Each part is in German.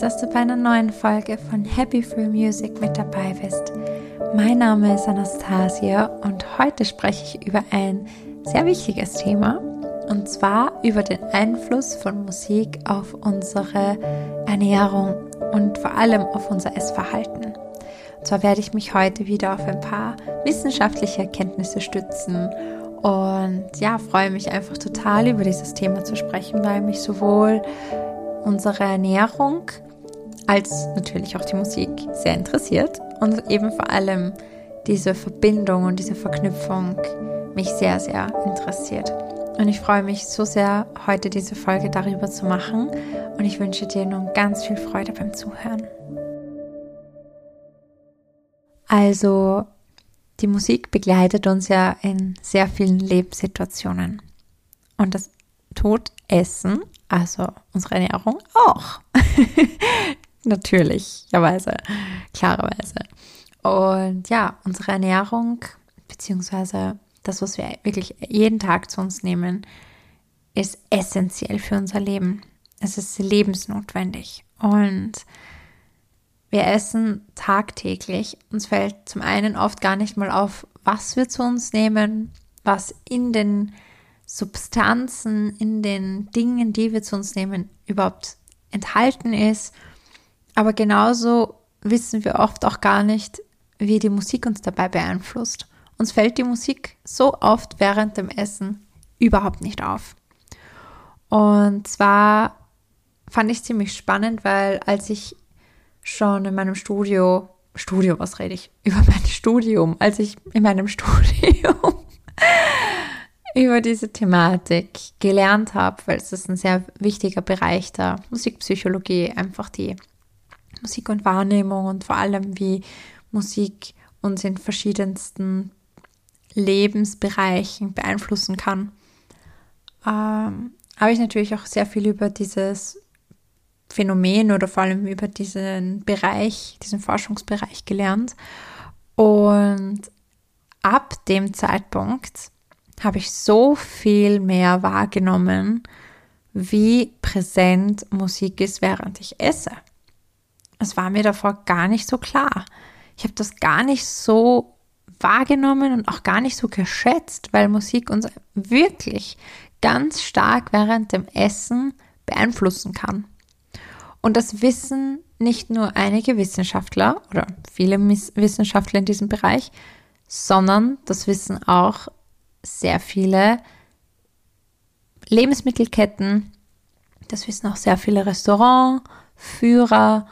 dass du bei einer neuen Folge von Happy Free Music mit dabei bist. Mein Name ist Anastasia und heute spreche ich über ein sehr wichtiges Thema und zwar über den Einfluss von Musik auf unsere Ernährung und vor allem auf unser Essverhalten. Und zwar werde ich mich heute wieder auf ein paar wissenschaftliche Erkenntnisse stützen und ja, freue mich einfach total über dieses Thema zu sprechen, weil mich sowohl unsere Ernährung als natürlich auch die Musik sehr interessiert und eben vor allem diese Verbindung und diese Verknüpfung mich sehr, sehr interessiert. Und ich freue mich so sehr, heute diese Folge darüber zu machen und ich wünsche dir nun ganz viel Freude beim Zuhören. Also, die Musik begleitet uns ja in sehr vielen Lebenssituationen. Und das tut Essen also unsere Ernährung auch. Natürlicherweise, klarerweise. Und ja, unsere Ernährung, beziehungsweise das, was wir wirklich jeden Tag zu uns nehmen, ist essentiell für unser Leben. Es ist lebensnotwendig. Und wir essen tagtäglich. Uns fällt zum einen oft gar nicht mal auf, was wir zu uns nehmen, was in den Substanzen in den Dingen, die wir zu uns nehmen, überhaupt enthalten ist. Aber genauso wissen wir oft auch gar nicht, wie die Musik uns dabei beeinflusst. Uns fällt die Musik so oft während dem Essen überhaupt nicht auf. Und zwar fand ich ziemlich spannend, weil als ich schon in meinem Studio, Studio, was rede ich? Über mein Studium, als ich in meinem Studium über diese Thematik gelernt habe, weil es ist ein sehr wichtiger Bereich der Musikpsychologie, einfach die Musik und Wahrnehmung und vor allem wie Musik uns in verschiedensten Lebensbereichen beeinflussen kann. Ähm, habe ich natürlich auch sehr viel über dieses Phänomen oder vor allem über diesen Bereich, diesen Forschungsbereich gelernt. Und ab dem Zeitpunkt habe ich so viel mehr wahrgenommen, wie präsent Musik ist, während ich esse. Es war mir davor gar nicht so klar. Ich habe das gar nicht so wahrgenommen und auch gar nicht so geschätzt, weil Musik uns wirklich ganz stark während dem Essen beeinflussen kann. Und das wissen nicht nur einige Wissenschaftler oder viele Wissenschaftler in diesem Bereich, sondern das wissen auch sehr viele Lebensmittelketten, das wissen auch sehr viele Restaurantführer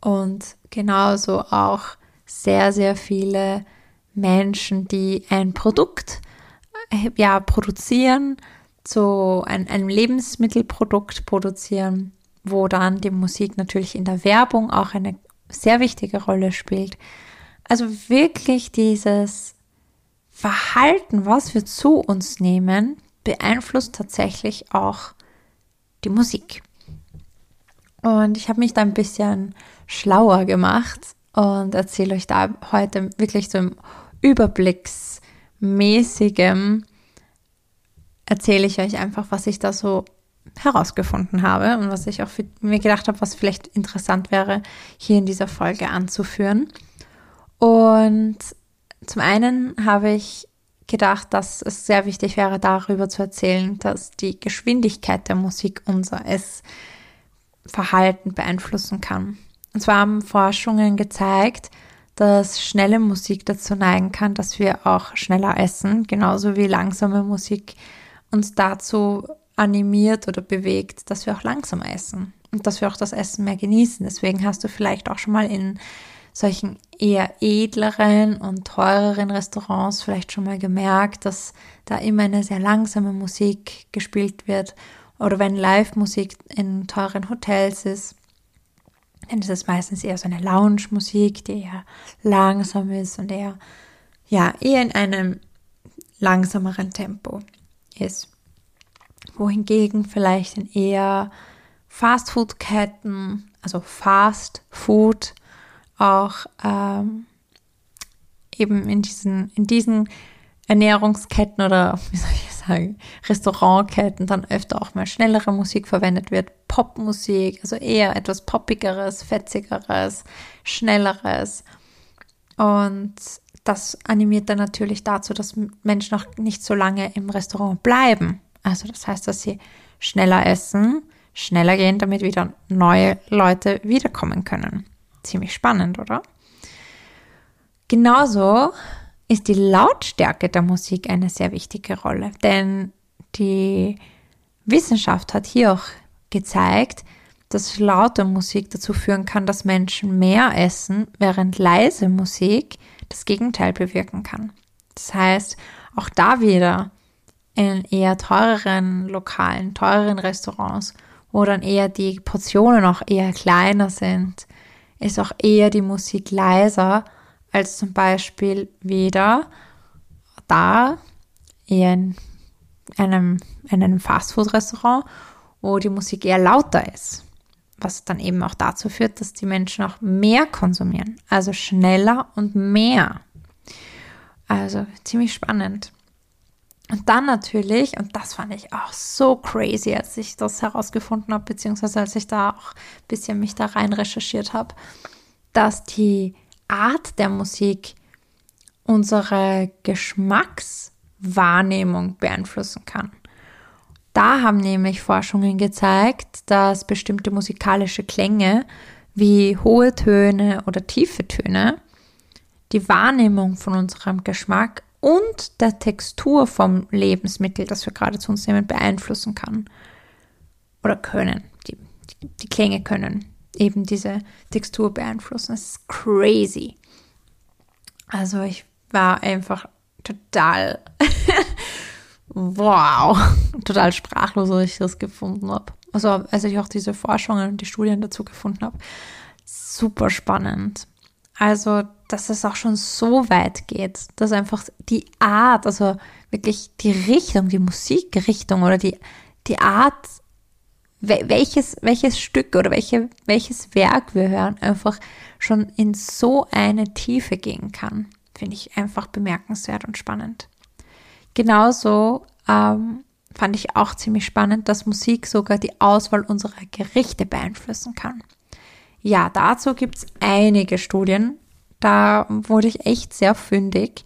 und genauso auch sehr, sehr viele Menschen, die ein Produkt äh, ja, produzieren, so ein, ein Lebensmittelprodukt produzieren, wo dann die Musik natürlich in der Werbung auch eine sehr wichtige Rolle spielt. Also wirklich dieses Verhalten, was wir zu uns nehmen, beeinflusst tatsächlich auch die Musik. Und ich habe mich da ein bisschen schlauer gemacht und erzähle euch da heute wirklich so im Überblicksmäßigem, erzähle ich euch einfach, was ich da so herausgefunden habe und was ich auch für mir gedacht habe, was vielleicht interessant wäre, hier in dieser Folge anzuführen. Und zum einen habe ich gedacht, dass es sehr wichtig wäre, darüber zu erzählen, dass die Geschwindigkeit der Musik unser Essverhalten beeinflussen kann. Und zwar haben Forschungen gezeigt, dass schnelle Musik dazu neigen kann, dass wir auch schneller essen, genauso wie langsame Musik uns dazu animiert oder bewegt, dass wir auch langsamer essen und dass wir auch das Essen mehr genießen. Deswegen hast du vielleicht auch schon mal in solchen eher edleren und teureren Restaurants vielleicht schon mal gemerkt, dass da immer eine sehr langsame Musik gespielt wird. Oder wenn Live-Musik in teuren Hotels ist, dann ist meistens eher so eine Lounge-Musik, die eher langsam ist und eher, ja, eher in einem langsameren Tempo ist. Wohingegen vielleicht in eher Fast-Food-Ketten, also Fast Food, auch ähm, eben in diesen, in diesen Ernährungsketten oder wie soll ich Restaurantketten dann öfter auch mal schnellere Musik verwendet wird. Popmusik, also eher etwas poppigeres, fetzigeres, schnelleres. Und das animiert dann natürlich dazu, dass Menschen noch nicht so lange im Restaurant bleiben. Also das heißt, dass sie schneller essen, schneller gehen, damit wieder neue Leute wiederkommen können. Ziemlich spannend, oder? Genauso ist die Lautstärke der Musik eine sehr wichtige Rolle, denn die Wissenschaft hat hier auch gezeigt, dass laute Musik dazu führen kann, dass Menschen mehr essen, während leise Musik das Gegenteil bewirken kann. Das heißt, auch da wieder in eher teureren Lokalen, teureren Restaurants, wo dann eher die Portionen auch eher kleiner sind, ist auch eher die Musik leiser als zum Beispiel wieder da in einem, in einem Fastfood-Restaurant, wo die Musik eher lauter ist. Was dann eben auch dazu führt, dass die Menschen auch mehr konsumieren, also schneller und mehr. Also ziemlich spannend. Und dann natürlich, und das fand ich auch so crazy, als ich das herausgefunden habe, beziehungsweise als ich da auch ein bisschen mich da rein recherchiert habe, dass die Art der Musik unsere Geschmackswahrnehmung beeinflussen kann. Da haben nämlich Forschungen gezeigt, dass bestimmte musikalische Klänge wie hohe Töne oder tiefe Töne die Wahrnehmung von unserem Geschmack und der Textur vom Lebensmittel, das wir gerade zu uns nehmen, beeinflussen kann. Oder können. Die, die, Klänge können eben diese Textur beeinflussen. Das ist crazy. Also ich war einfach total, wow, total sprachlos, als ich das gefunden habe. Also als ich auch diese Forschungen und die Studien dazu gefunden habe. Super spannend. Also, dass es auch schon so weit geht, dass einfach die Art, also wirklich die Richtung, die Musikrichtung oder die, die Art, welches, welches Stück oder welche, welches Werk wir hören, einfach schon in so eine Tiefe gehen kann. Finde ich einfach bemerkenswert und spannend. Genauso ähm, fand ich auch ziemlich spannend, dass Musik sogar die Auswahl unserer Gerichte beeinflussen kann. Ja, dazu gibt es einige Studien. Da wurde ich echt sehr fündig.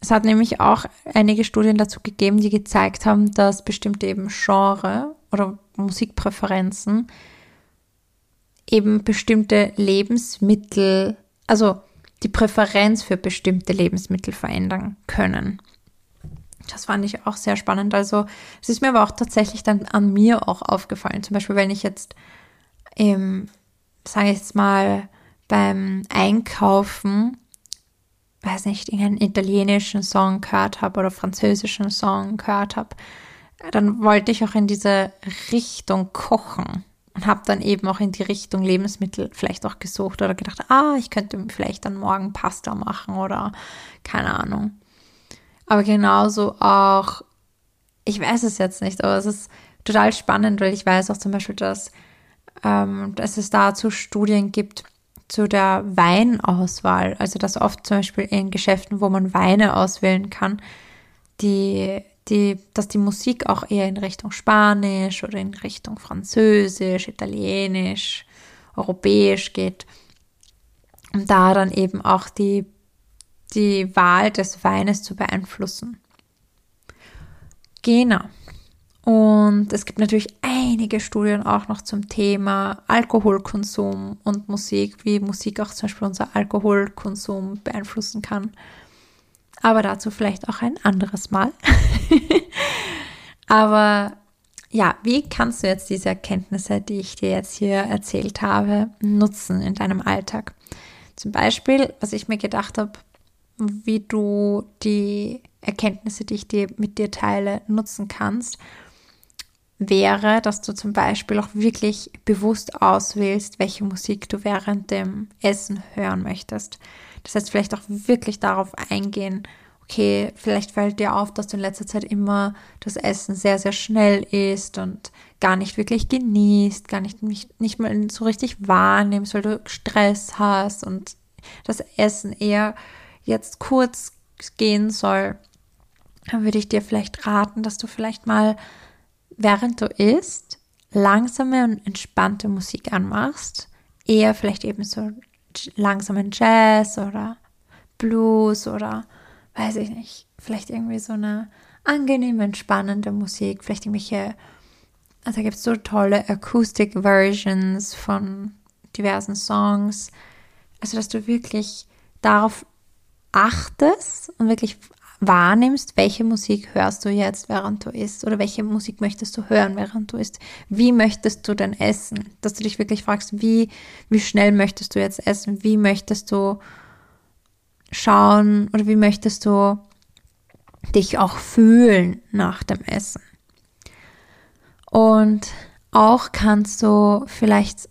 Es hat nämlich auch einige Studien dazu gegeben, die gezeigt haben, dass bestimmte eben Genre oder Musikpräferenzen eben bestimmte Lebensmittel, also die Präferenz für bestimmte Lebensmittel verändern können. Das fand ich auch sehr spannend. Also es ist mir aber auch tatsächlich dann an mir auch aufgefallen. Zum Beispiel, wenn ich jetzt, ähm, sage ich jetzt mal, beim Einkaufen, weiß nicht, irgendeinen italienischen Song gehört habe oder französischen Song gehört habe, dann wollte ich auch in diese Richtung kochen und habe dann eben auch in die Richtung Lebensmittel vielleicht auch gesucht oder gedacht, ah, ich könnte vielleicht dann morgen Pasta machen oder keine Ahnung. Aber genauso auch, ich weiß es jetzt nicht, aber es ist total spannend, weil ich weiß auch zum Beispiel, dass, ähm, dass es dazu Studien gibt zu der Weinauswahl. Also dass oft zum Beispiel in Geschäften, wo man Weine auswählen kann, die die, dass die Musik auch eher in Richtung Spanisch oder in Richtung Französisch, Italienisch, Europäisch geht. Um da dann eben auch die, die Wahl des Weines zu beeinflussen. Genau. Und es gibt natürlich einige Studien auch noch zum Thema Alkoholkonsum und Musik, wie Musik auch zum Beispiel unser Alkoholkonsum beeinflussen kann aber dazu vielleicht auch ein anderes Mal. aber ja, wie kannst du jetzt diese Erkenntnisse, die ich dir jetzt hier erzählt habe, nutzen in deinem Alltag? Zum Beispiel, was ich mir gedacht habe, wie du die Erkenntnisse, die ich dir mit dir teile, nutzen kannst, wäre, dass du zum Beispiel auch wirklich bewusst auswählst, welche Musik du während dem Essen hören möchtest. Das heißt, vielleicht auch wirklich darauf eingehen, okay, vielleicht fällt dir auf, dass du in letzter Zeit immer das Essen sehr, sehr schnell isst und gar nicht wirklich genießt, gar nicht, nicht, nicht mal so richtig wahrnimmst, weil du Stress hast und das Essen eher jetzt kurz gehen soll. dann würde ich dir vielleicht raten, dass du vielleicht mal, während du isst, langsame und entspannte Musik anmachst. Eher vielleicht eben so langsamen Jazz oder Blues oder weiß ich nicht, vielleicht irgendwie so eine angenehme, entspannende Musik, vielleicht irgendwelche, also da gibt es so tolle Acoustic-Versions von diversen Songs. Also, dass du wirklich darauf achtest und wirklich wahrnimmst, welche Musik hörst du jetzt, während du isst oder welche Musik möchtest du hören, während du isst. Wie möchtest du denn essen? Dass du dich wirklich fragst, wie, wie schnell möchtest du jetzt essen? Wie möchtest du schauen oder wie möchtest du dich auch fühlen nach dem Essen? Und auch kannst du vielleicht,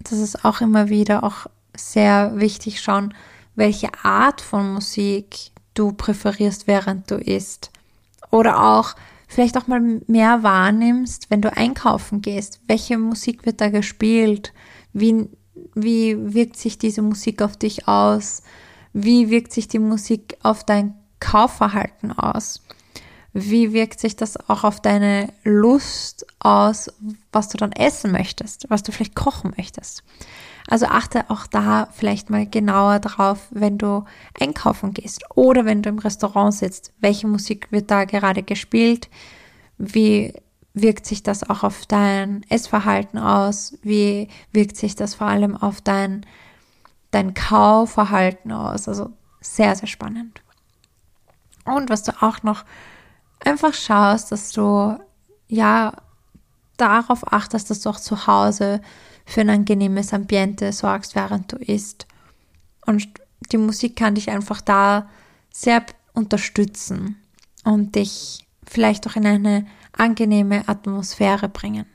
das ist auch immer wieder auch sehr wichtig, schauen, welche Art von Musik du präferierst, während du isst. Oder auch vielleicht auch mal mehr wahrnimmst, wenn du einkaufen gehst. Welche Musik wird da gespielt? Wie, wie wirkt sich diese Musik auf dich aus? Wie wirkt sich die Musik auf dein Kaufverhalten aus? Wie wirkt sich das auch auf deine Lust aus, was du dann essen möchtest, was du vielleicht kochen möchtest? Also achte auch da vielleicht mal genauer drauf, wenn du einkaufen gehst oder wenn du im Restaurant sitzt. Welche Musik wird da gerade gespielt? Wie wirkt sich das auch auf dein Essverhalten aus? Wie wirkt sich das vor allem auf dein, dein Kaufverhalten aus? Also sehr, sehr spannend. Und was du auch noch einfach schaust, dass du ja darauf achtest, dass du auch zu Hause für ein angenehmes Ambiente sorgst, während du isst. Und die Musik kann dich einfach da sehr unterstützen und dich vielleicht auch in eine angenehme Atmosphäre bringen.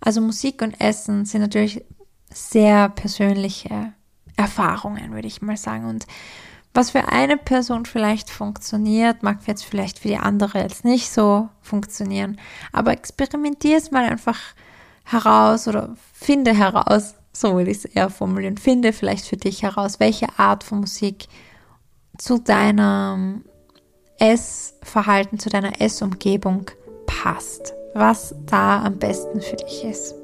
Also Musik und Essen sind natürlich sehr persönliche Erfahrungen, würde ich mal sagen. Und was für eine Person vielleicht funktioniert, mag jetzt vielleicht für die andere jetzt nicht so funktionieren. Aber experimentier es mal einfach heraus oder finde heraus, so will ich es eher formulieren, finde vielleicht für dich heraus, welche Art von Musik zu deinem Essverhalten, zu deiner Essumgebung passt, was da am besten für dich ist.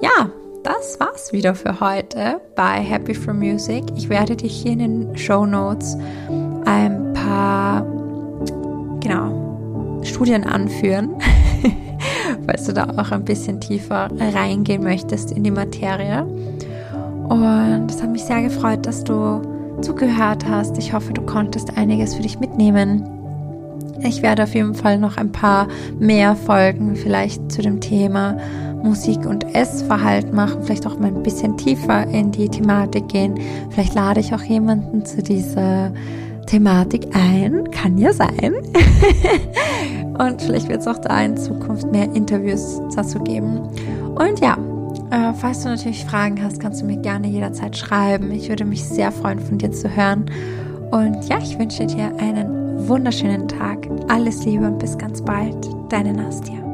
Ja, das war's wieder für heute bei Happy for Music. Ich werde dich hier in den Show Notes ein paar genau, Studien anführen, falls du da auch ein bisschen tiefer reingehen möchtest in die Materie. Und es hat mich sehr gefreut, dass du zugehört hast. Ich hoffe, du konntest einiges für dich mitnehmen. Ich werde auf jeden Fall noch ein paar mehr Folgen vielleicht zu dem Thema Musik und Essverhalten machen, vielleicht auch mal ein bisschen tiefer in die Thematik gehen. Vielleicht lade ich auch jemanden zu dieser Thematik ein, kann ja sein. und vielleicht wird es auch da in Zukunft mehr Interviews dazu geben. Und ja, äh, falls du natürlich Fragen hast, kannst du mir gerne jederzeit schreiben. Ich würde mich sehr freuen, von dir zu hören. Und ja, ich wünsche dir einen wunderschönen Tag. Alles Liebe und bis ganz bald. Deine Nastia.